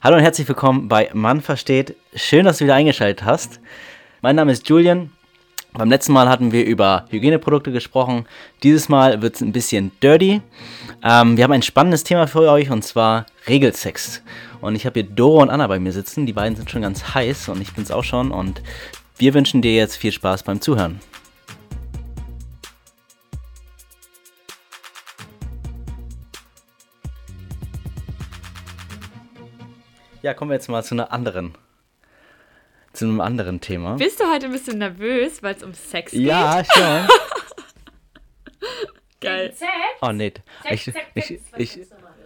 Hallo und herzlich willkommen bei Mann versteht. Schön, dass du wieder eingeschaltet hast. Mein Name ist Julian. Beim letzten Mal hatten wir über Hygieneprodukte gesprochen. Dieses Mal wird es ein bisschen dirty. Ähm, wir haben ein spannendes Thema für euch und zwar Regelsex. Und ich habe hier Doro und Anna bei mir sitzen. Die beiden sind schon ganz heiß und ich bin es auch schon. Und wir wünschen dir jetzt viel Spaß beim Zuhören. Ja, kommen wir jetzt mal zu einer anderen. Zu einem anderen Thema. Bist du heute ein bisschen nervös, weil es um Sex geht? Ja, schon. Geil. Oh nee. Ich, ich, ich,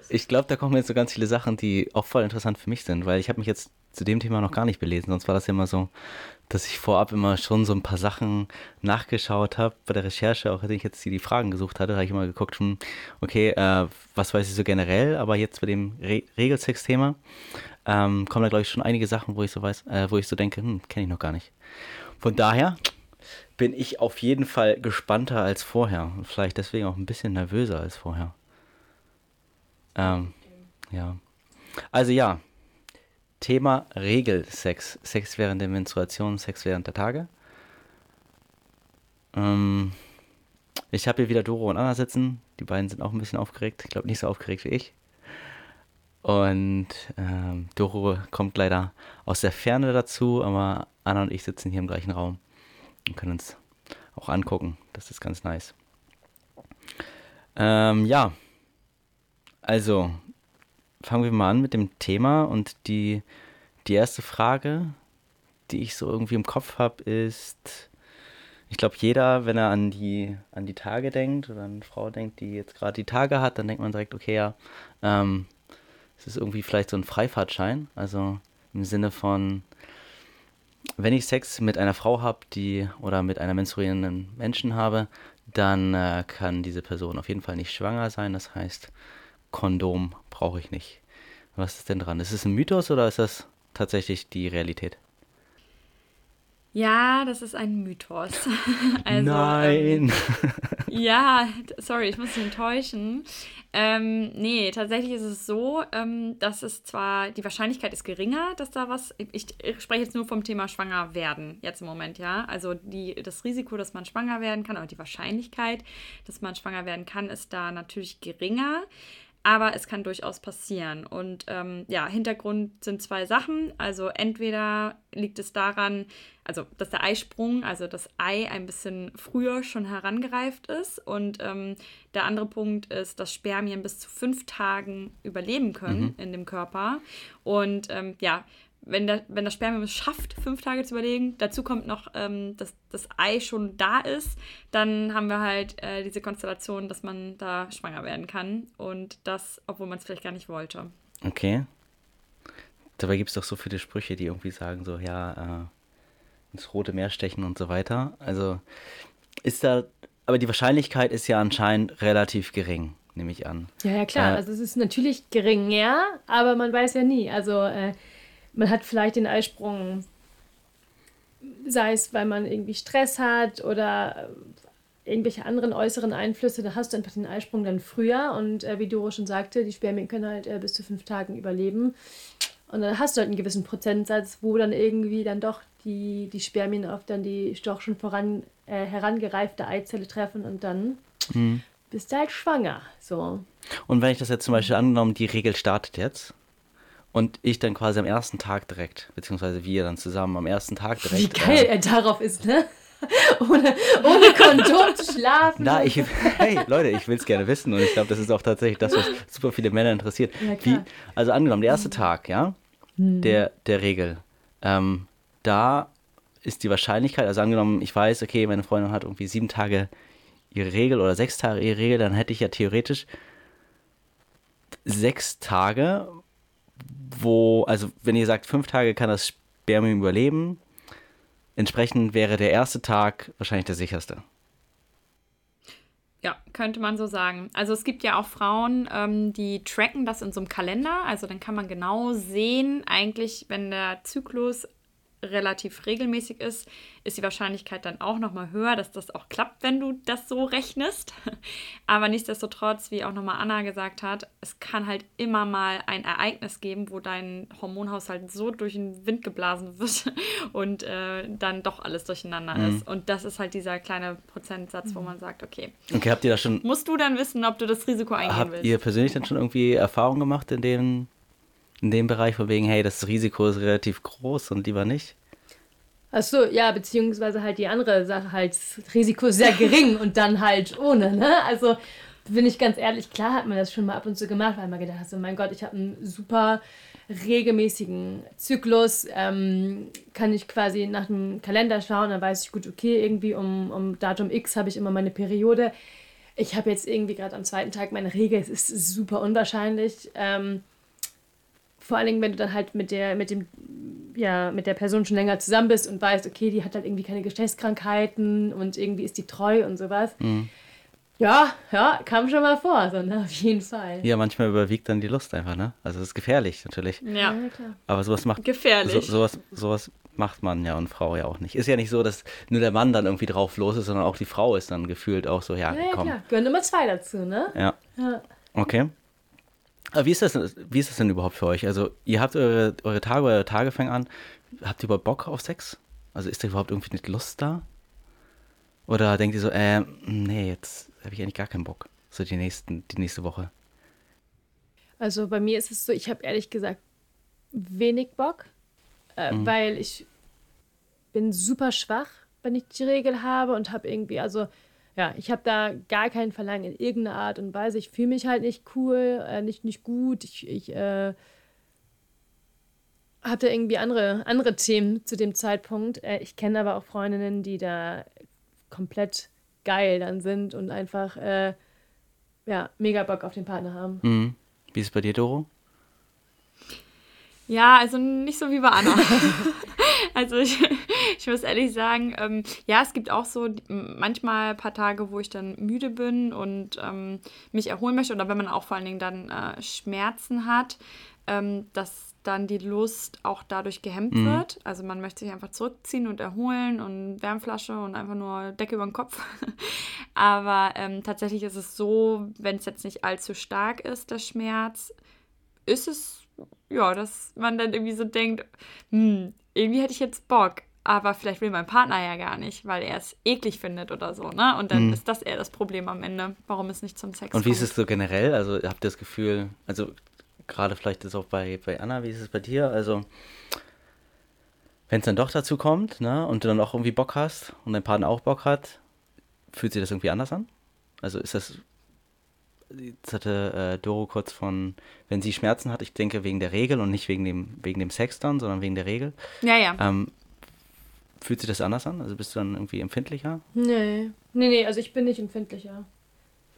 ich glaube, da kommen jetzt so ganz viele Sachen, die auch voll interessant für mich sind, weil ich habe mich jetzt zu dem Thema noch gar nicht belesen. Sonst war das ja immer so, dass ich vorab immer schon so ein paar Sachen nachgeschaut habe bei der Recherche, auch als ich jetzt die Fragen gesucht hatte, habe ich immer geguckt, hm, okay, äh, was weiß ich so generell, aber jetzt bei dem Re Regelsex-Thema ähm, kommen da glaube ich schon einige Sachen, wo ich so weiß, äh, wo ich so denke, hm, kenne ich noch gar nicht. Von daher bin ich auf jeden Fall gespannter als vorher. Vielleicht deswegen auch ein bisschen nervöser als vorher. Ähm, ja. Also ja, Thema Regelsex. Sex während der Menstruation, Sex während der Tage. Ähm, ich habe hier wieder Doro und Anna sitzen. Die beiden sind auch ein bisschen aufgeregt. Ich glaube nicht so aufgeregt wie ich. Und ähm, Doro kommt leider aus der Ferne dazu, aber Anna und ich sitzen hier im gleichen Raum und können uns auch angucken. Das ist ganz nice. Ähm, ja, also fangen wir mal an mit dem Thema und die, die erste Frage, die ich so irgendwie im Kopf habe, ist, ich glaube, jeder, wenn er an die, an die Tage denkt oder an eine Frau denkt, die jetzt gerade die Tage hat, dann denkt man direkt, okay, ja, ähm, es ist irgendwie vielleicht so ein Freifahrtschein, also im Sinne von, wenn ich Sex mit einer Frau habe, die oder mit einer menstruierenden Menschen habe, dann äh, kann diese Person auf jeden Fall nicht schwanger sein. Das heißt, Kondom brauche ich nicht. Was ist denn dran? Ist es ein Mythos oder ist das tatsächlich die Realität? Ja, das ist ein Mythos. also, Nein. Ähm, ja, sorry, ich muss dich enttäuschen. Ähm, nee, tatsächlich ist es so, ähm, dass es zwar, die Wahrscheinlichkeit ist geringer, dass da was, ich, ich, spreche jetzt nur vom Thema schwanger werden, jetzt im Moment, ja. Also die, das Risiko, dass man schwanger werden kann, oder die Wahrscheinlichkeit, dass man schwanger werden kann, ist da natürlich geringer. Aber es kann durchaus passieren. Und ähm, ja, Hintergrund sind zwei Sachen. Also entweder liegt es daran, also dass der Eisprung, also das Ei ein bisschen früher schon herangereift ist. Und ähm, der andere Punkt ist, dass Spermien bis zu fünf Tagen überleben können mhm. in dem Körper. Und ähm, ja, wenn, der, wenn das Spermium es schafft, fünf Tage zu überlegen, dazu kommt noch, ähm, dass das Ei schon da ist, dann haben wir halt äh, diese Konstellation, dass man da schwanger werden kann. Und das, obwohl man es vielleicht gar nicht wollte. Okay. Dabei gibt es doch so viele Sprüche, die irgendwie sagen, so, ja, äh, ins Rote Meer stechen und so weiter. Also ist da, aber die Wahrscheinlichkeit ist ja anscheinend relativ gering, nehme ich an. Ja, ja, klar. Äh, also es ist natürlich gering, ja, aber man weiß ja nie. Also äh, man hat vielleicht den Eisprung, sei es, weil man irgendwie Stress hat oder irgendwelche anderen äußeren Einflüsse, da hast du einfach den Eisprung dann früher und äh, wie Doro schon sagte, die Spermien können halt äh, bis zu fünf Tagen überleben. Und dann hast du halt einen gewissen Prozentsatz, wo dann irgendwie dann doch die, die Spermien auf dann die doch schon voran äh, herangereifte Eizelle treffen und dann mhm. bist du halt schwanger. So. Und wenn ich das jetzt zum Beispiel angenommen, die Regel startet jetzt, und ich dann quasi am ersten Tag direkt, beziehungsweise wir dann zusammen am ersten Tag direkt. Wie geil äh, er darauf ist, ne? ohne, ohne Kondom zu schlafen. Na, ich, hey, Leute, ich will es gerne wissen und ich glaube, das ist auch tatsächlich das, was super viele Männer interessiert. Ja, Wie, also angenommen, der erste Tag, ja, hm. der, der Regel, ähm, da ist die Wahrscheinlichkeit, also angenommen, ich weiß, okay, meine Freundin hat irgendwie sieben Tage ihre Regel oder sechs Tage ihre Regel, dann hätte ich ja theoretisch sechs Tage, wo, also wenn ihr sagt, fünf Tage kann das Spermium überleben, entsprechend wäre der erste Tag wahrscheinlich der sicherste. Ja, könnte man so sagen. Also es gibt ja auch Frauen, ähm, die tracken das in so einem Kalender. Also dann kann man genau sehen, eigentlich, wenn der Zyklus relativ regelmäßig ist, ist die Wahrscheinlichkeit dann auch nochmal höher, dass das auch klappt, wenn du das so rechnest. Aber nichtsdestotrotz, wie auch nochmal Anna gesagt hat, es kann halt immer mal ein Ereignis geben, wo dein Hormonhaushalt so durch den Wind geblasen wird und äh, dann doch alles durcheinander mhm. ist. Und das ist halt dieser kleine Prozentsatz, wo man sagt, okay. Okay, habt ihr da schon. Musst du dann wissen, ob du das Risiko eingehen habt willst. Habt ihr persönlich dann schon irgendwie Erfahrungen gemacht in dem in dem Bereich, von wegen, hey, das Risiko ist relativ groß und lieber nicht? Ach so, ja, beziehungsweise halt die andere Sache, halt, das Risiko ist sehr gering und dann halt ohne, ne? Also, bin ich ganz ehrlich, klar hat man das schon mal ab und zu gemacht, weil man gedacht hat, so, mein Gott, ich habe einen super regelmäßigen Zyklus, ähm, kann ich quasi nach dem Kalender schauen, dann weiß ich gut, okay, irgendwie um, um Datum X habe ich immer meine Periode. Ich habe jetzt irgendwie gerade am zweiten Tag meine Regel, es ist super unwahrscheinlich. Ähm, vor allen Dingen, wenn du dann halt mit der, mit dem, ja, mit der Person schon länger zusammen bist und weißt, okay, die hat halt irgendwie keine Geschlechtskrankheiten und irgendwie ist die treu und sowas. Mhm. Ja, ja, kam schon mal vor, so, ne, auf jeden Fall. Ja, manchmal überwiegt dann die Lust einfach, ne? Also es ist gefährlich natürlich. Ja, ja klar. Aber sowas macht. Gefährlich. So, sowas, sowas macht man ja und Frau ja auch nicht. Ist ja nicht so, dass nur der Mann dann irgendwie drauf los ist, sondern auch die Frau ist dann gefühlt auch so, ja, ja komm. Ja, klar. Gehören immer zwei dazu, ne? Ja. ja. Okay. Aber wie ist, das, wie ist das denn überhaupt für euch? Also, ihr habt eure, eure Tage, eure Tage fangen an. Habt ihr überhaupt Bock auf Sex? Also, ist da überhaupt irgendwie nicht Lust da? Oder denkt ihr so, äh, nee, jetzt habe ich eigentlich gar keinen Bock. So die, nächsten, die nächste Woche. Also, bei mir ist es so, ich habe ehrlich gesagt wenig Bock, äh, mhm. weil ich bin super schwach, wenn ich die Regel habe und habe irgendwie, also ja, ich habe da gar kein Verlangen in irgendeiner Art und Weise. Ich fühle mich halt nicht cool, äh, nicht, nicht gut. Ich, ich äh, hatte irgendwie andere, andere Themen zu dem Zeitpunkt. Äh, ich kenne aber auch Freundinnen, die da komplett geil dann sind und einfach äh, ja, mega Bock auf den Partner haben. Mhm. Wie ist es bei dir, Doro? Ja, also nicht so wie bei Anna. also ich, ich muss ehrlich sagen, ähm, ja, es gibt auch so manchmal ein paar Tage, wo ich dann müde bin und ähm, mich erholen möchte oder wenn man auch vor allen Dingen dann äh, Schmerzen hat, ähm, dass dann die Lust auch dadurch gehemmt mhm. wird. Also man möchte sich einfach zurückziehen und erholen und Wärmflasche und einfach nur Decke über den Kopf. Aber ähm, tatsächlich ist es so, wenn es jetzt nicht allzu stark ist, der Schmerz, ist es ja, dass man dann irgendwie so denkt, hm, irgendwie hätte ich jetzt Bock, aber vielleicht will mein Partner ja gar nicht, weil er es eklig findet oder so, ne? Und dann mhm. ist das eher das Problem am Ende, warum es nicht zum Sex kommt. Und wie ist es so generell? Also habt ihr das Gefühl, also gerade vielleicht ist auch bei, bei Anna, wie ist es bei dir? Also wenn es dann doch dazu kommt, ne, und du dann auch irgendwie Bock hast und dein Partner auch Bock hat, fühlt sich das irgendwie anders an? Also ist das jetzt hatte äh, Doro kurz von, wenn sie Schmerzen hat, ich denke wegen der Regel und nicht wegen dem, wegen dem Sex dann, sondern wegen der Regel. Ja, ja. Ähm, fühlt sich das anders an? Also bist du dann irgendwie empfindlicher? Nee. Nee, nee, also ich bin nicht empfindlicher.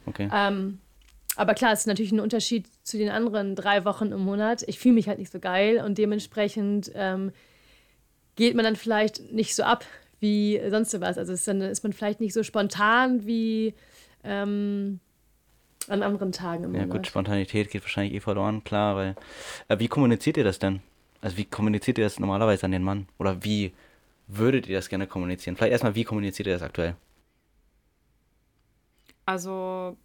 Okay. Ähm, aber klar, es ist natürlich ein Unterschied zu den anderen drei Wochen im Monat. Ich fühle mich halt nicht so geil und dementsprechend ähm, geht man dann vielleicht nicht so ab wie sonst was. Also ist dann ist man vielleicht nicht so spontan wie ähm, an anderen Tagen im Ja, gut, Spontanität geht wahrscheinlich eh verloren, klar, weil. Äh, wie kommuniziert ihr das denn? Also, wie kommuniziert ihr das normalerweise an den Mann? Oder wie würdet ihr das gerne kommunizieren? Vielleicht erstmal, wie kommuniziert ihr das aktuell? Also,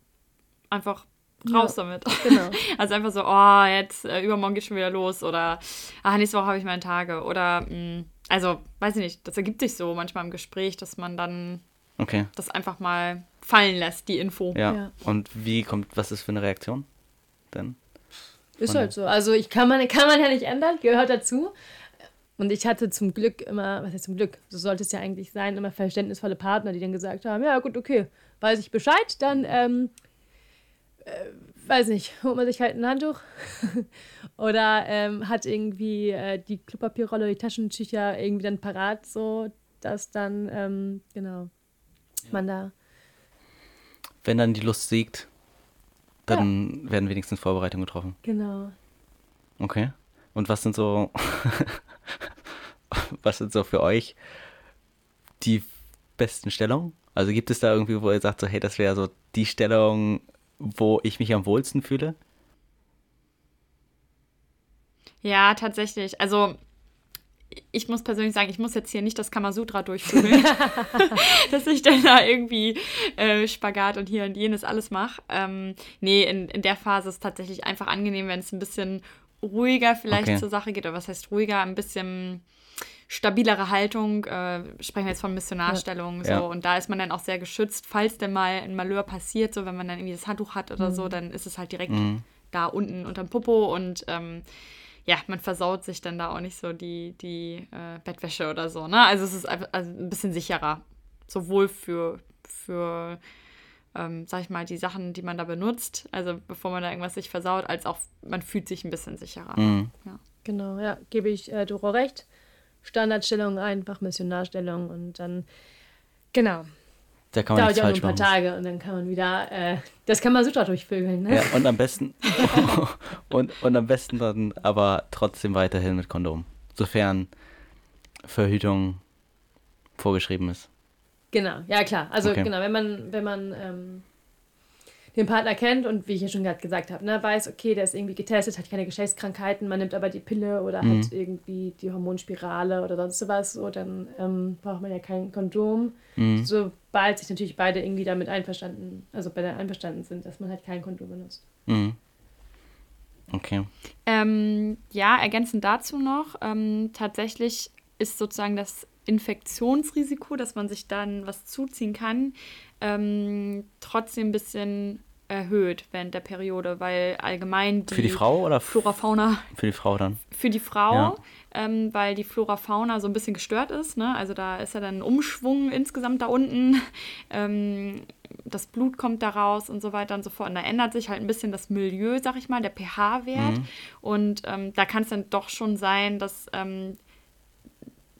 einfach raus ja, damit. Genau. Also einfach so, oh, jetzt äh, übermorgen geht schon wieder los oder ach, nächste Woche habe ich meine Tage oder mh, mm, also, weiß ich nicht, das ergibt sich so manchmal im Gespräch, dass man dann okay. das einfach mal fallen lässt, die Info. Ja. ja. Und wie kommt, was ist für eine Reaktion denn? Ist halt so. Also ich kann man, kann man ja nicht ändern, gehört dazu. Und ich hatte zum Glück immer, was heißt zum Glück, so sollte es ja eigentlich sein, immer verständnisvolle Partner, die dann gesagt haben, ja gut, okay, weiß ich Bescheid, dann, ähm, äh, weiß nicht, holt man sich halt ein Handtuch oder ähm, hat irgendwie äh, die Klopapierrolle, die Taschentücher irgendwie dann parat, so dass dann, ähm, genau, ja. man da wenn dann die Lust siegt, dann ja. werden wenigstens Vorbereitungen getroffen. Genau. Okay. Und was sind so, was sind so für euch die besten Stellungen? Also gibt es da irgendwie, wo ihr sagt, so, hey, das wäre so die Stellung, wo ich mich am wohlsten fühle? Ja, tatsächlich. Also ich muss persönlich sagen, ich muss jetzt hier nicht das Kamasutra durchführen, dass ich dann da irgendwie äh, Spagat und hier und jenes alles mache. Ähm, nee, in, in der Phase ist es tatsächlich einfach angenehm, wenn es ein bisschen ruhiger vielleicht okay. zur Sache geht. Oder was heißt ruhiger? Ein bisschen stabilere Haltung, äh, sprechen wir jetzt von Missionarstellung, so, ja. und da ist man dann auch sehr geschützt, falls denn mal ein Malheur passiert, so, wenn man dann irgendwie das Handtuch hat oder mhm. so, dann ist es halt direkt mhm. da unten unterm Popo und ähm, ja, man versaut sich dann da auch nicht so die, die äh, Bettwäsche oder so, ne? Also es ist einfach also ein bisschen sicherer. Sowohl für, für ähm, sag ich mal, die Sachen, die man da benutzt, also bevor man da irgendwas sich versaut, als auch man fühlt sich ein bisschen sicherer. Mhm. Ja. Genau, ja, gebe ich äh, Doro recht. Standardstellung einfach, Missionarstellung und dann, genau. Da kann man Dauert ja auch nur ein paar machen. Tage und dann kann man wieder, äh, das kann man super durchvögeln. Ne? Ja, und am besten, und, und am besten dann aber trotzdem weiterhin mit Kondom. Sofern Verhütung vorgeschrieben ist. Genau, ja klar. Also okay. genau, wenn man, wenn man ähm, den Partner kennt und wie ich ja schon gerade gesagt habe, ne, weiß, okay, der ist irgendwie getestet, hat keine Geschlechtskrankheiten, man nimmt aber die Pille oder mhm. hat irgendwie die Hormonspirale oder sonst sowas, so, dann ähm, braucht man ja kein Kondom. Mhm. Sobald sich natürlich beide irgendwie damit einverstanden, also beide einverstanden sind, dass man halt kein Kondom benutzt. Mhm. Okay. Ähm, ja, ergänzend dazu noch, ähm, tatsächlich ist sozusagen das Infektionsrisiko, dass man sich dann was zuziehen kann, ähm, trotzdem ein bisschen erhöht während der Periode, weil allgemein die, für die Frau oder Flora Fauna für die Frau dann für die Frau, ja. ähm, weil die Flora Fauna so ein bisschen gestört ist. Ne? Also da ist ja dann ein Umschwung insgesamt da unten. Ähm, das Blut kommt da raus und so weiter und so fort. Und da ändert sich halt ein bisschen das Milieu, sag ich mal, der pH-Wert. Mhm. Und ähm, da kann es dann doch schon sein, dass ähm,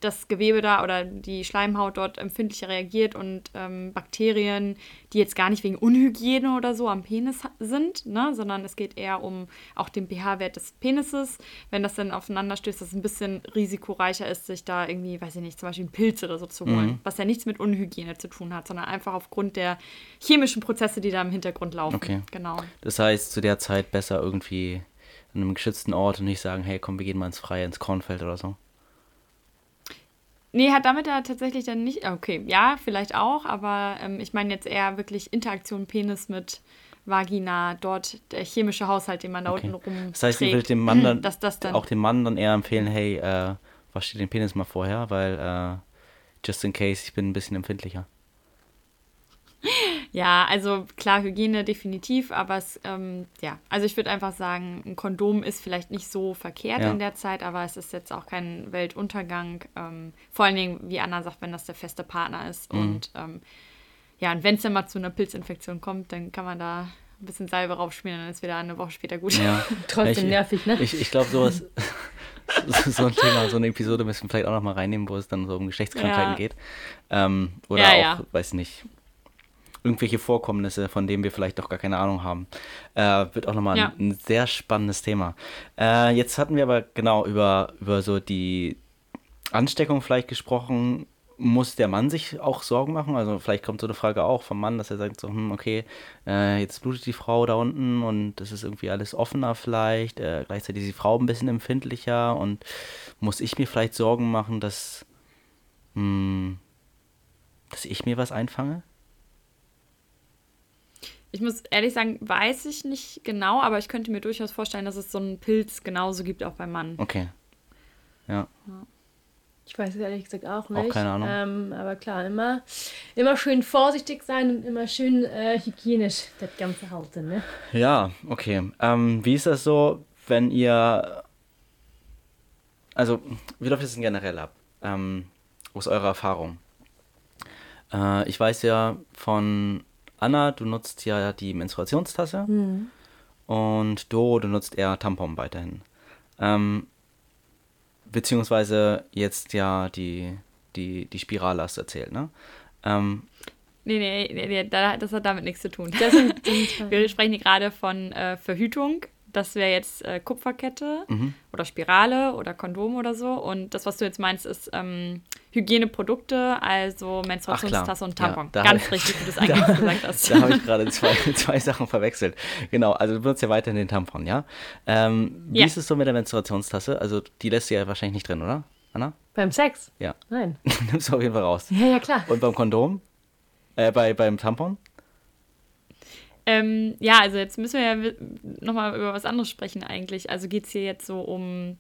das Gewebe da oder die Schleimhaut dort empfindlicher reagiert und ähm, Bakterien, die jetzt gar nicht wegen Unhygiene oder so am Penis sind, ne, sondern es geht eher um auch den pH-Wert des Penises. Wenn das dann aufeinander stößt, dass es ein bisschen risikoreicher ist, sich da irgendwie, weiß ich nicht, zum Beispiel einen Pilz oder so zu holen, mhm. was ja nichts mit Unhygiene zu tun hat, sondern einfach aufgrund der chemischen Prozesse, die da im Hintergrund laufen. Okay. Genau. Das heißt, zu der Zeit besser irgendwie an einem geschützten Ort und nicht sagen, hey, komm, wir gehen mal ins Freie, ins Kornfeld oder so. Nee, hat damit ja tatsächlich dann nicht. Okay, ja, vielleicht auch, aber ähm, ich meine jetzt eher wirklich Interaktion Penis mit Vagina, dort der chemische Haushalt, den man da okay. unten rum. Das heißt, ich will dem Mann dann, dass das dann auch dem Mann dann eher empfehlen, hey, äh, wasch dir den Penis mal vorher, weil äh, just in case, ich bin ein bisschen empfindlicher. Ja, also klar, Hygiene definitiv, aber es, ähm, ja, also ich würde einfach sagen, ein Kondom ist vielleicht nicht so verkehrt ja. in der Zeit, aber es ist jetzt auch kein Weltuntergang. Ähm, vor allen Dingen, wie Anna sagt, wenn das der feste Partner ist. Mhm. Und ähm, ja, und wenn es dann mal zu einer Pilzinfektion kommt, dann kann man da ein bisschen Salbe raufschmieren, dann ist wieder eine Woche später gut. Ja. Trotzdem ich, nervig, ne? Ich, ich glaube, sowas. so ein Thema, so eine Episode müssen wir vielleicht auch noch mal reinnehmen, wo es dann so um Geschlechtskrankheiten ja. geht. Ähm, oder ja, auch, ja. weiß nicht, irgendwelche Vorkommnisse, von denen wir vielleicht doch gar keine Ahnung haben. Äh, wird auch nochmal ja. ein, ein, sehr spannendes Thema. Äh, jetzt hatten wir aber genau über, über so die Ansteckung vielleicht gesprochen. Muss der Mann sich auch Sorgen machen? Also vielleicht kommt so eine Frage auch vom Mann, dass er sagt so, hm, okay, äh, jetzt blutet die Frau da unten und das ist irgendwie alles offener vielleicht. Äh, gleichzeitig ist die Frau ein bisschen empfindlicher und muss ich mir vielleicht Sorgen machen, dass, hm, dass ich mir was einfange? Ich muss ehrlich sagen, weiß ich nicht genau, aber ich könnte mir durchaus vorstellen, dass es so einen Pilz genauso gibt, auch beim Mann. Okay. Ja. ja. Ich weiß es ehrlich gesagt auch nicht. Auch keine Ahnung. Ähm, aber klar, immer, immer schön vorsichtig sein und immer schön äh, hygienisch das Ganze halten. Ne? Ja, okay. Ähm, wie ist das so, wenn ihr. Also, wie läuft das denn generell ab? Ähm, aus eurer Erfahrung? Äh, ich weiß ja von Anna, du nutzt ja die Menstruationstasse mhm. und Do, du nutzt eher Tampon weiterhin. Ähm, beziehungsweise jetzt ja die, die, die Spirale hast du erzählt, ne? Ähm, Nee, nee, nee, nee, das hat damit nichts zu tun. Wir sprechen hier gerade von äh, Verhütung das wäre jetzt äh, Kupferkette mhm. oder Spirale oder Kondom oder so. Und das, was du jetzt meinst, ist ähm, Hygieneprodukte, also Menstruationstasse und Tampon. Ja, Ganz ich, richtig, wie du es eigentlich gesagt hast. Da habe ich gerade zwei, zwei Sachen verwechselt. Genau, also du benutzt ja weiterhin den Tampon, ja? Ähm, wie ja. ist es so mit der Menstruationstasse? Also die lässt du ja wahrscheinlich nicht drin, oder, Anna? Beim Sex? Ja. Nein. Nimmst du auf jeden Fall raus. Ja, ja, klar. Und beim Kondom? Äh, bei, beim Tampon? Ähm, ja, also jetzt müssen wir ja nochmal über was anderes sprechen eigentlich. Also geht es hier jetzt so um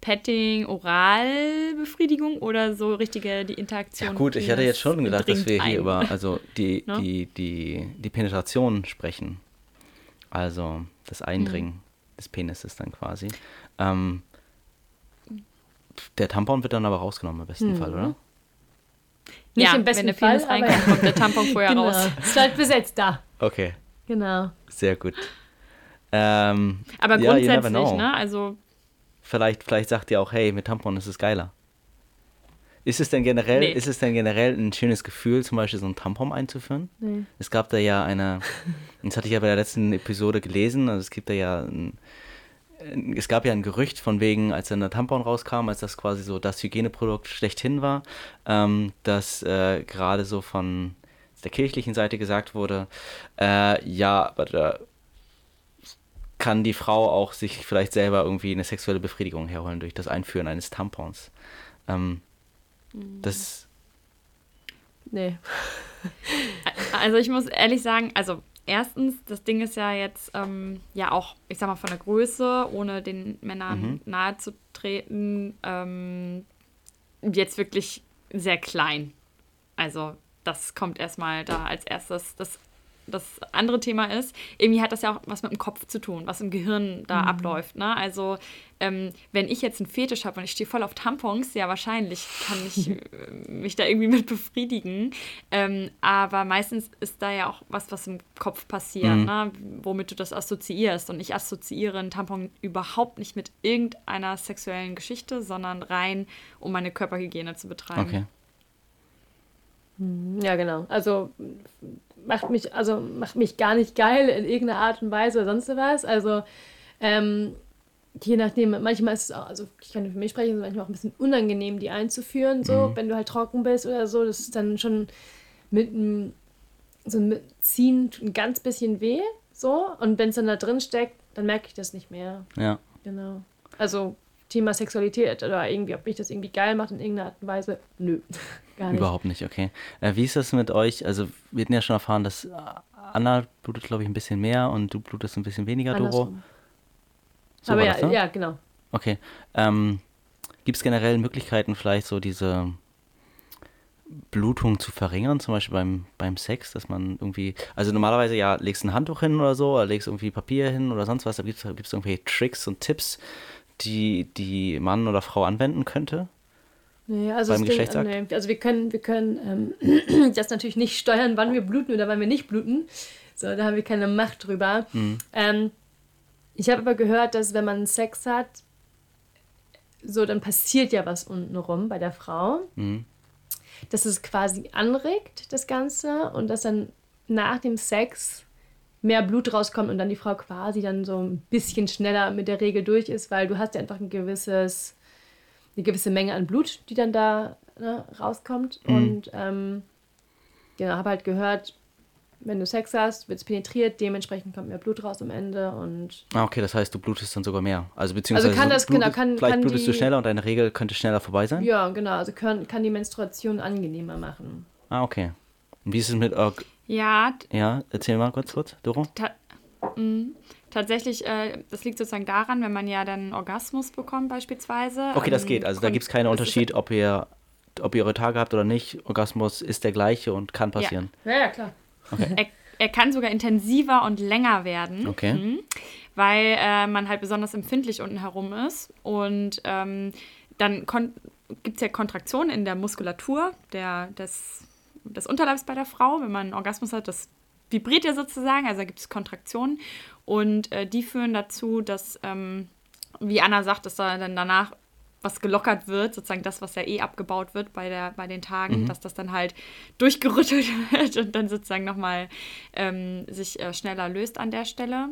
Petting, Oralbefriedigung oder so richtige die Interaktion? Ja gut, ich hatte jetzt schon gedacht, dass wir hier ein. über also die, Ne? die, die, die Penetration sprechen. Also das Eindringen Hm. des Penises dann quasi. Ähm, der Tampon wird dann aber rausgenommen im besten Mhm. Fall, oder? Nicht ja, im besten wenn der Penis Fall, reinkommt, kommt der Tampon vorher genau. raus. Ist halt besetzt da. Okay, Genau. sehr gut. Ähm, Aber ja, grundsätzlich, know. ne? Also Vielleicht, vielleicht sagt ihr auch, hey, mit Tampon ist es geiler. Ist es denn generell, Nee. ist es denn generell ein schönes Gefühl, zum Beispiel so ein Tampon einzuführen? Nee. Es gab da ja eine, das hatte ich ja bei der letzten Episode gelesen, also es gibt da ja ein, es gab ja ein Gerücht von wegen, als dann der Tampon rauskam, als das quasi so das Hygieneprodukt schlechthin war, ähm, dass äh, gerade so von der kirchlichen Seite gesagt wurde, äh, ja, aber da kann die Frau auch sich vielleicht selber irgendwie eine sexuelle Befriedigung herholen durch das Einführen eines Tampons. Ähm, das, Nee. Also ich muss ehrlich sagen, also erstens, das Ding ist ja jetzt ähm, ja auch, ich sag mal, von der Größe, ohne den Männern Mhm. nahe zu treten, ähm, jetzt wirklich sehr klein. Also das kommt erstmal da als erstes. Das, das andere Thema ist, irgendwie hat das ja auch was mit dem Kopf zu tun, was im Gehirn da abläuft. Ne? Also ähm, wenn ich jetzt einen Fetisch habe und ich stehe voll auf Tampons, ja wahrscheinlich kann ich äh, mich da irgendwie mit befriedigen. Ähm, aber meistens ist da ja auch was, was im Kopf passiert, Mhm. ne? womit du das assoziierst. Und ich assoziiere einen Tampon überhaupt nicht mit irgendeiner sexuellen Geschichte, sondern rein, um meine Körperhygiene zu betreiben. okay. Ja, genau. Also macht mich, also macht mich gar nicht geil in irgendeiner Art und Weise oder sonst was. Also ähm, je nachdem, manchmal ist es auch, also ich kann für mich sprechen, es ist manchmal auch ein bisschen unangenehm, die einzuführen, so, Mhm. wenn du halt trocken bist oder so. Das ist dann schon mit einem, so mit Ziehen ein ganz bisschen weh, so. Und wenn es dann da drin steckt, dann merke ich das nicht mehr. Ja. Genau. Also Thema Sexualität oder irgendwie, ob mich das irgendwie geil macht in irgendeiner Art und Weise, nö, gar nicht. Überhaupt nicht, okay. Äh, wie ist das mit euch? Also, wir hatten ja schon erfahren, dass Anna blutet, glaube ich, ein bisschen mehr und du blutest ein bisschen weniger, Doro. Andersrum. So Aber ja, das, ne? ja, genau. Okay. Ähm, Gibt es generell Möglichkeiten, vielleicht so diese Blutung zu verringern, zum Beispiel beim, beim Sex, dass man irgendwie, also normalerweise ja, legst ein Handtuch hin oder so, oder legst irgendwie Papier hin oder sonst was, da gibt es irgendwelche Tricks und Tipps, die die Mann oder Frau anwenden könnte. Nee, also, Beim das Ding, Geschlechtsakt? nee, also wir können, wir können ähm, das natürlich nicht steuern, wann wir bluten oder wann wir nicht bluten. So, da haben wir keine Macht drüber. Mhm. Ähm, ich habe aber gehört, dass wenn man Sex hat, so dann passiert ja was untenrum bei der Frau. Mhm. Dass es quasi anregt, das Ganze, und dass dann nach dem Sex mehr Blut rauskommt und dann die Frau quasi dann so ein bisschen schneller mit der Regel durch ist, weil du hast ja einfach ein gewisses, eine gewisse Menge an Blut, die dann da ne, rauskommt. Mhm. Und ähm, genau, habe halt gehört, wenn du Sex hast, wird es penetriert, dementsprechend kommt mehr Blut raus am Ende und Ah, okay, das heißt, du blutest dann sogar mehr. Also beziehungsweise Also kann du das- genau, blutest, kann- vielleicht kann blutest du die- schneller und deine Regel könnte schneller vorbei sein? ja, genau, also kann, kann die Menstruation angenehmer machen. Ah, okay. Und wie ist es mit Ja, Ja, erzähl mal kurz, kurz, Doro. ta mh, tatsächlich, äh, das liegt sozusagen daran, wenn man ja dann einen Orgasmus bekommt beispielsweise. Okay, das ähm, geht. Also da gibt es keinen Unterschied, ob ihr, ob ihr eure Tage habt oder nicht. Orgasmus ist der gleiche und kann passieren. Ja, ja, klar. Er, er kann sogar intensiver und länger werden. Okay. Mhm. Weil äh, man halt besonders empfindlich unten herum ist. Und ähm, dann gibt es ja Kontraktionen in der Muskulatur der, des, des Unterleibs bei der Frau. Wenn man einen Orgasmus hat, das vibriert ja sozusagen, also da gibt es Kontraktionen. Und äh, die führen dazu, dass, ähm, wie Anna sagt, dass da dann danach was gelockert wird, sozusagen das, was ja eh abgebaut wird bei, der, bei den Tagen, dass das dann halt durchgerüttelt wird und dann sozusagen nochmal ähm, sich äh, schneller löst an der Stelle.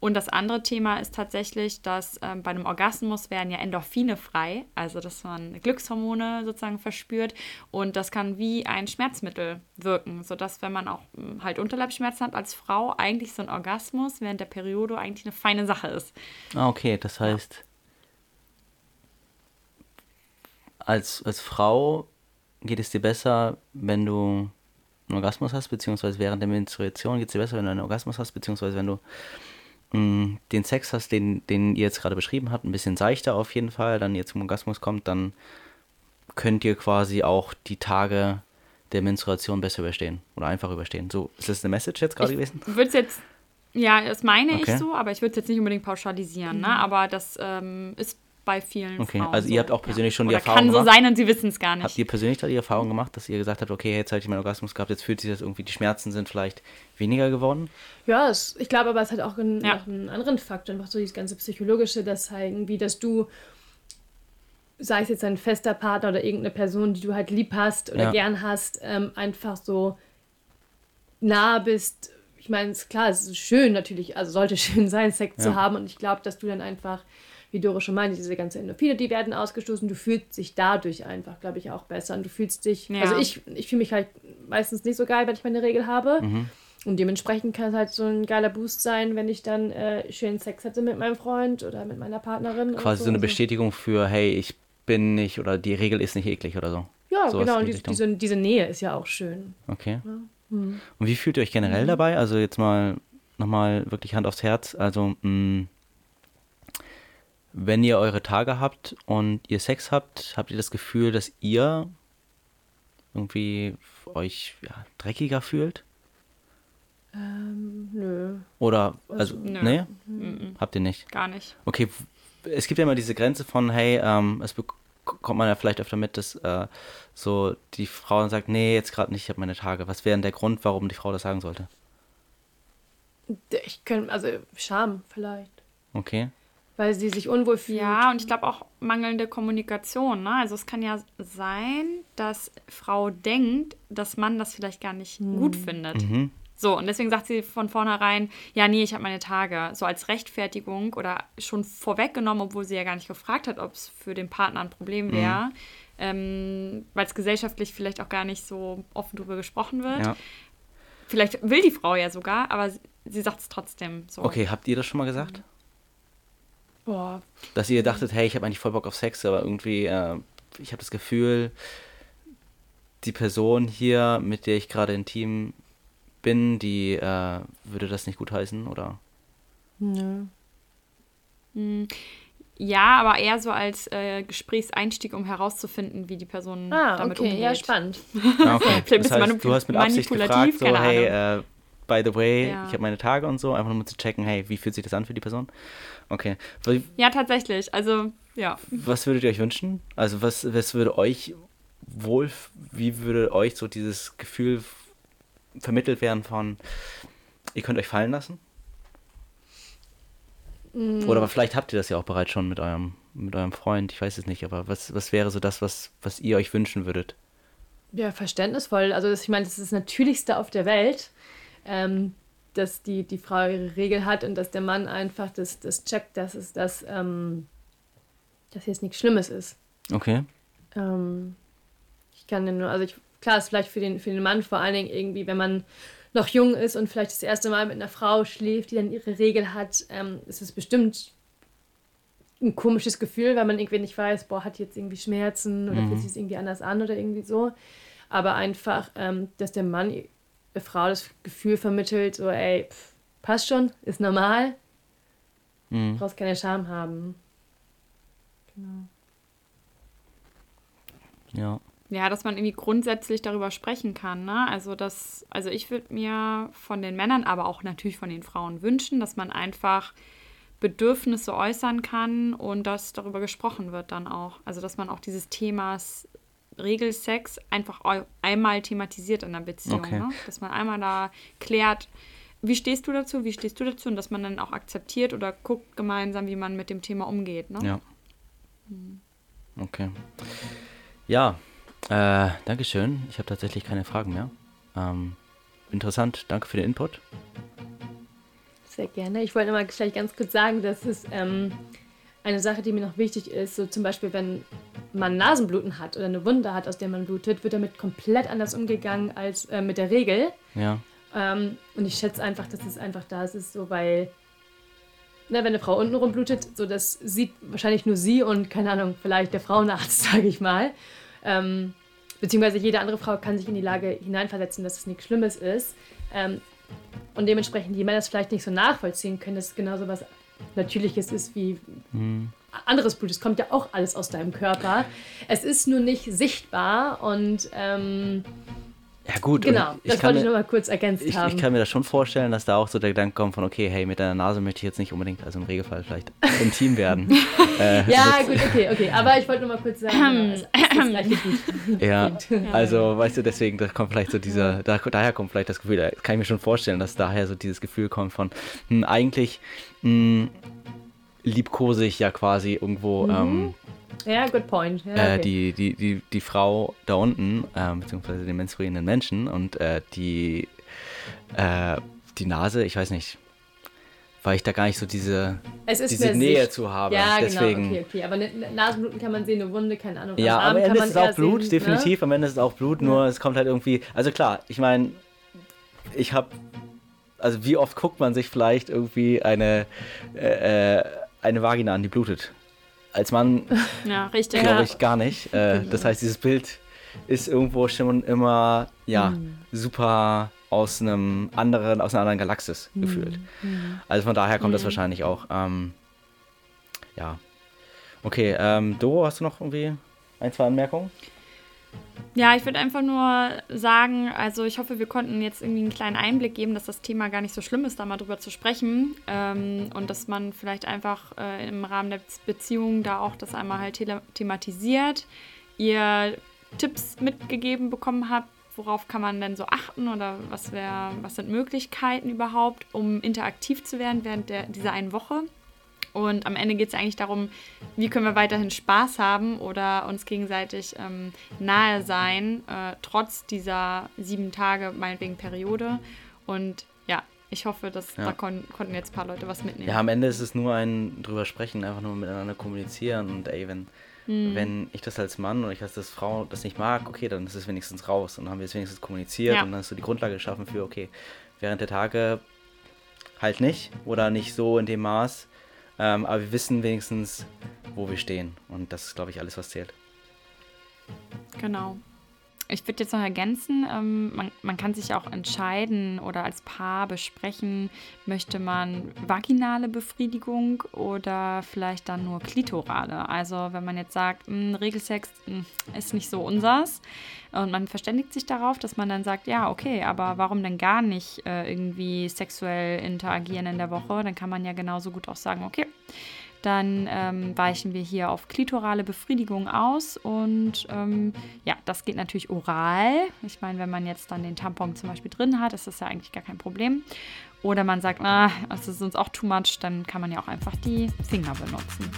Und das andere Thema ist tatsächlich, dass ähm, bei einem Orgasmus werden ja Endorphine frei, also dass man Glückshormone sozusagen verspürt und das kann wie ein Schmerzmittel wirken, sodass wenn man auch ähm, halt Unterleibsschmerzen hat als Frau, eigentlich so ein Orgasmus während der Periode eigentlich eine feine Sache ist. Ah, okay, das heißt. Als, als Frau geht es dir besser, wenn du einen Orgasmus hast, beziehungsweise während der Menstruation geht es dir besser, wenn du einen Orgasmus hast, beziehungsweise wenn du mh, mm, den Sex hast, den, den ihr jetzt gerade beschrieben habt, ein bisschen seichter auf jeden Fall, dann ihr zum Orgasmus kommt, dann könnt ihr quasi auch die Tage der Menstruation besser überstehen oder einfach überstehen. So, ist das eine Message jetzt gerade gewesen? Würde es jetzt, ja, das meine okay. ich so, aber ich würde es jetzt nicht unbedingt pauschalisieren, ne? mhm. ne? aber das ähm, ist bei vielen okay. Frauen. Also ihr habt auch persönlich ja. schon die Oder Erfahrung kann gemacht. so sein und sie wissen es gar nicht. Habt ihr persönlich da die Erfahrung gemacht, dass ihr gesagt habt, okay, jetzt habe ich meinen Orgasmus gehabt, jetzt fühlt sich das irgendwie, die Schmerzen sind vielleicht weniger geworden? Ja, es, ich glaube aber, es hat auch einen, ja. einen anderen Faktor, einfach so dieses ganze Psychologische, das halt irgendwie, dass du sei es jetzt ein fester Partner oder irgendeine Person, die du halt lieb hast oder ja. gern hast, ähm, einfach so nah bist. Ich meine, ist klar, es ist schön natürlich, also sollte schön sein, Sex ja. zu haben und ich glaube, dass du dann einfach wie Dore schon meinte, diese ganzen Endorphine, die werden ausgestoßen. Du fühlst dich dadurch einfach, glaube ich, auch besser. Und du fühlst dich, ja. also ich, ich fühle mich halt meistens nicht so geil, wenn ich meine Regel habe. Mhm. Und dementsprechend kann es halt so ein geiler Boost sein, wenn ich dann äh, schön Sex hatte mit meinem Freund oder mit meiner Partnerin. Quasi so, so eine also Bestätigung für, hey, ich bin nicht oder die Regel ist nicht eklig oder so. Ja, so genau. Und die, diese, diese Nähe ist ja auch schön. Okay. Ja. Mhm. Und wie fühlt ihr euch generell mhm. dabei? Also jetzt mal nochmal wirklich Hand aufs Herz. Also, mh, mm, wenn ihr eure Tage habt und ihr Sex habt, habt ihr das Gefühl, dass ihr irgendwie euch ja, dreckiger fühlt? Ähm, nö. Oder, also, nö. nee? Mhm. Habt ihr nicht? Gar nicht. Okay, es gibt ja immer diese Grenze von, hey, ähm, es bekommt man ja vielleicht öfter mit, dass äh, so die Frau sagt, nee, jetzt gerade nicht, ich habe meine Tage. Was wäre denn der Grund, warum die Frau das sagen sollte? Ich könnte, also Scham vielleicht. Okay weil sie sich unwohl fühlt. Ja, und ich glaube auch mangelnde Kommunikation. Ne? Also es kann ja sein, dass Frau denkt, dass Mann das vielleicht gar nicht mhm. gut findet. Mhm. So, und deswegen sagt sie von vornherein, ja, nee, ich habe meine Tage. So als Rechtfertigung oder schon vorweggenommen, obwohl sie ja gar nicht gefragt hat, ob es für den Partner ein Problem wäre. Mhm. Ähm, weil es gesellschaftlich vielleicht auch gar nicht so offen darüber gesprochen wird. Ja. Vielleicht will die Frau ja sogar, aber sie sagt es trotzdem so. Okay, habt ihr das schon mal gesagt? Boah. Dass ihr dachtet, hey, ich habe eigentlich voll Bock auf Sex, aber irgendwie, äh, ich habe das Gefühl, die Person hier, mit der ich gerade intim bin, die äh, würde das nicht gut heißen, oder? Nö. Hm. Ja, aber eher so als äh, Gesprächseinstieg, um herauszufinden, wie die Person ah, damit okay. umgeht. Ja, spannend. Ah, okay. das heißt, du hast mit Absicht gefragt, so, hey, äh, by the way, ja. ich habe meine Tage und so, einfach nur um zu checken, hey, wie fühlt sich das an für die Person? Okay. Ja, tatsächlich. Also, ja. Was würdet ihr euch wünschen? Also, was, was würde euch wohl, wie würde euch so dieses Gefühl vermittelt werden von, ihr könnt euch fallen lassen? Mm. Oder aber vielleicht habt ihr das ja auch bereits schon mit eurem, mit eurem Freund, ich weiß es nicht, aber was, was wäre so das, was, was ihr euch wünschen würdet? Ja, verständnisvoll. Also ich meine, das ist das Natürlichste auf der Welt ähm, dass die, die Frau ihre Regel hat und dass der Mann einfach das, das checkt, dass es das, ähm, dass jetzt nichts Schlimmes ist. Okay. Ähm, ich kann ja nur, also ich, klar ist vielleicht für den, für den Mann vor allen Dingen irgendwie, wenn man noch jung ist und vielleicht das erste Mal mit einer Frau schläft, die dann ihre Regel hat, ähm, ist es bestimmt ein komisches Gefühl, weil man irgendwie nicht weiß, boah, hat jetzt irgendwie Schmerzen oder mhm. fühlt sich irgendwie anders an oder irgendwie so. Aber einfach, ähm, dass der Mann Frau das Gefühl vermittelt, so, ey, pff, passt schon, ist normal. Mhm. Du brauchst keine Scham haben. Genau. Ja. Ja, dass man irgendwie grundsätzlich darüber sprechen kann, ne? Also das, also ich würde mir von den Männern, aber auch natürlich von den Frauen wünschen, dass man einfach Bedürfnisse äußern kann und dass darüber gesprochen wird dann auch. Also dass man auch dieses Themas Regelsex einfach einmal thematisiert in der Beziehung. Okay. Ne? Dass man einmal da klärt, wie stehst du dazu, wie stehst du dazu und dass man dann auch akzeptiert oder guckt gemeinsam, wie man mit dem Thema umgeht. Ne? Ja. Hm. Okay. Ja, äh, Dankeschön. Ich habe tatsächlich keine Fragen mehr. Ähm, interessant, danke für den Input. Sehr gerne. Ich wollte mal vielleicht ganz kurz sagen, dass es ähm, eine Sache, die mir noch wichtig ist, so zum Beispiel, wenn man Nasenbluten hat oder eine Wunde hat, aus der man blutet, wird damit komplett anders umgegangen als äh, mit der Regel. Ja. Ähm, und ich schätze einfach, dass es einfach da ist, so weil ne, wenn eine Frau unten rumblutet, so das sieht wahrscheinlich nur sie und keine Ahnung, vielleicht der Frauenarzt, sage ich mal. Ähm, beziehungsweise jede andere Frau kann sich in die Lage hineinversetzen, dass es nichts Schlimmes ist. Ähm, und dementsprechend, die Männer das vielleicht nicht so nachvollziehen können, dass es genauso was Natürliches ist wie mhm. anderes Blut. Es kommt ja auch alles aus deinem Körper. Es ist nur nicht sichtbar und ähm, ja, gut. Genau, ich das wollte ich nur mal kurz ergänzt ich, haben. Ich kann mir das schon vorstellen, dass da auch so der Gedanke kommt von, okay, hey, mit deiner Nase möchte ich jetzt nicht unbedingt, also im Regelfall vielleicht intim werden. äh, ja, gut, okay, okay. Aber ich wollte nur mal kurz sagen, genau, es ist das Gut. Ja, also, weißt du, deswegen, da kommt vielleicht so dieser, da, daher kommt vielleicht das Gefühl, da kann ich mir schon vorstellen, dass daher so dieses Gefühl kommt von, hm, eigentlich mh, hm, liebkose ich ja quasi irgendwo. Mhm. Ähm, ja, good point. Ja, äh, okay. die, die, die, die Frau da unten, äh, beziehungsweise den menstruierenden Menschen und äh, die, äh, die Nase, ich weiß nicht, weil ich da gar nicht so diese, diese Nähe Sicht. zu habe. Ja, genau, Deswegen, genau, okay, okay. Aber Nasenbluten kann man sehen, eine Wunde, keine Ahnung. Ja, am Ende ist es auch Blut, sehen, ne? definitiv. Ne? Am Ende ist es auch Blut, nur ja. es kommt halt irgendwie, also klar, ich meine, ich habe, also wie oft guckt man sich vielleicht irgendwie eine, äh, äh eine Vagina an, die blutet? Als Mann ja, richtig, glaube ich gar nicht. Äh, das heißt, dieses Bild ist irgendwo schon immer ja mhm. super aus einem anderen, aus einer anderen Galaxis mhm. gefühlt. Mhm. Also von daher kommt das wahrscheinlich auch. Ähm, ja. Okay, ähm, Doro, hast du noch irgendwie ein, zwei Anmerkungen? Ja, ich würde einfach nur sagen, also ich hoffe, wir konnten jetzt irgendwie einen kleinen Einblick geben, dass das Thema gar nicht so schlimm ist, da mal drüber zu sprechen ähm, und dass man vielleicht einfach äh, im Rahmen der Beziehung da auch das einmal halt thematisiert, ihr Tipps mitgegeben bekommen habt, worauf kann man denn so achten oder was, wär, was sind Möglichkeiten überhaupt, um interaktiv zu werden während der, dieser einen Woche. Und am Ende geht es eigentlich darum, wie können wir weiterhin Spaß haben oder uns gegenseitig ähm, nahe sein, äh, trotz dieser sieben Tage, meinetwegen Periode. Und ja, ich hoffe, dass ja. da kon konnten jetzt ein paar Leute was mitnehmen. Ja, am Ende ist es nur ein drüber sprechen, einfach nur miteinander kommunizieren und ey, wenn, hm. wenn ich das als Mann oder ich als das Frau das nicht mag, okay, dann ist es wenigstens raus und dann haben wir es wenigstens kommuniziert ja. und dann hast du die Grundlage geschaffen für, okay, während der Tage halt nicht oder nicht so in dem Maß, ähm, aber wir wissen wenigstens, wo wir stehen. Und das ist, glaube ich, alles, was zählt. Genau. Ich würde jetzt noch ergänzen, ähm, man, man, kann sich auch entscheiden oder als Paar besprechen, möchte man vaginale Befriedigung oder vielleicht dann nur klitorale. Also wenn man jetzt sagt, mh, hm, Regelsex mh, hm, ist nicht so unsers und man verständigt sich darauf, dass man dann sagt, ja, okay, aber warum denn gar nicht äh, irgendwie sexuell interagieren in der Woche? Dann kann man ja genauso gut auch sagen, okay, dann ähm, weichen wir hier auf klitorale Befriedigung aus. Und ähm, ja, das geht natürlich oral. Ich meine, wenn man jetzt dann den Tampon zum Beispiel drin hat, ist das ja eigentlich gar kein Problem. Oder man sagt, na, das ist uns auch too much, dann kann man ja auch einfach die Finger benutzen.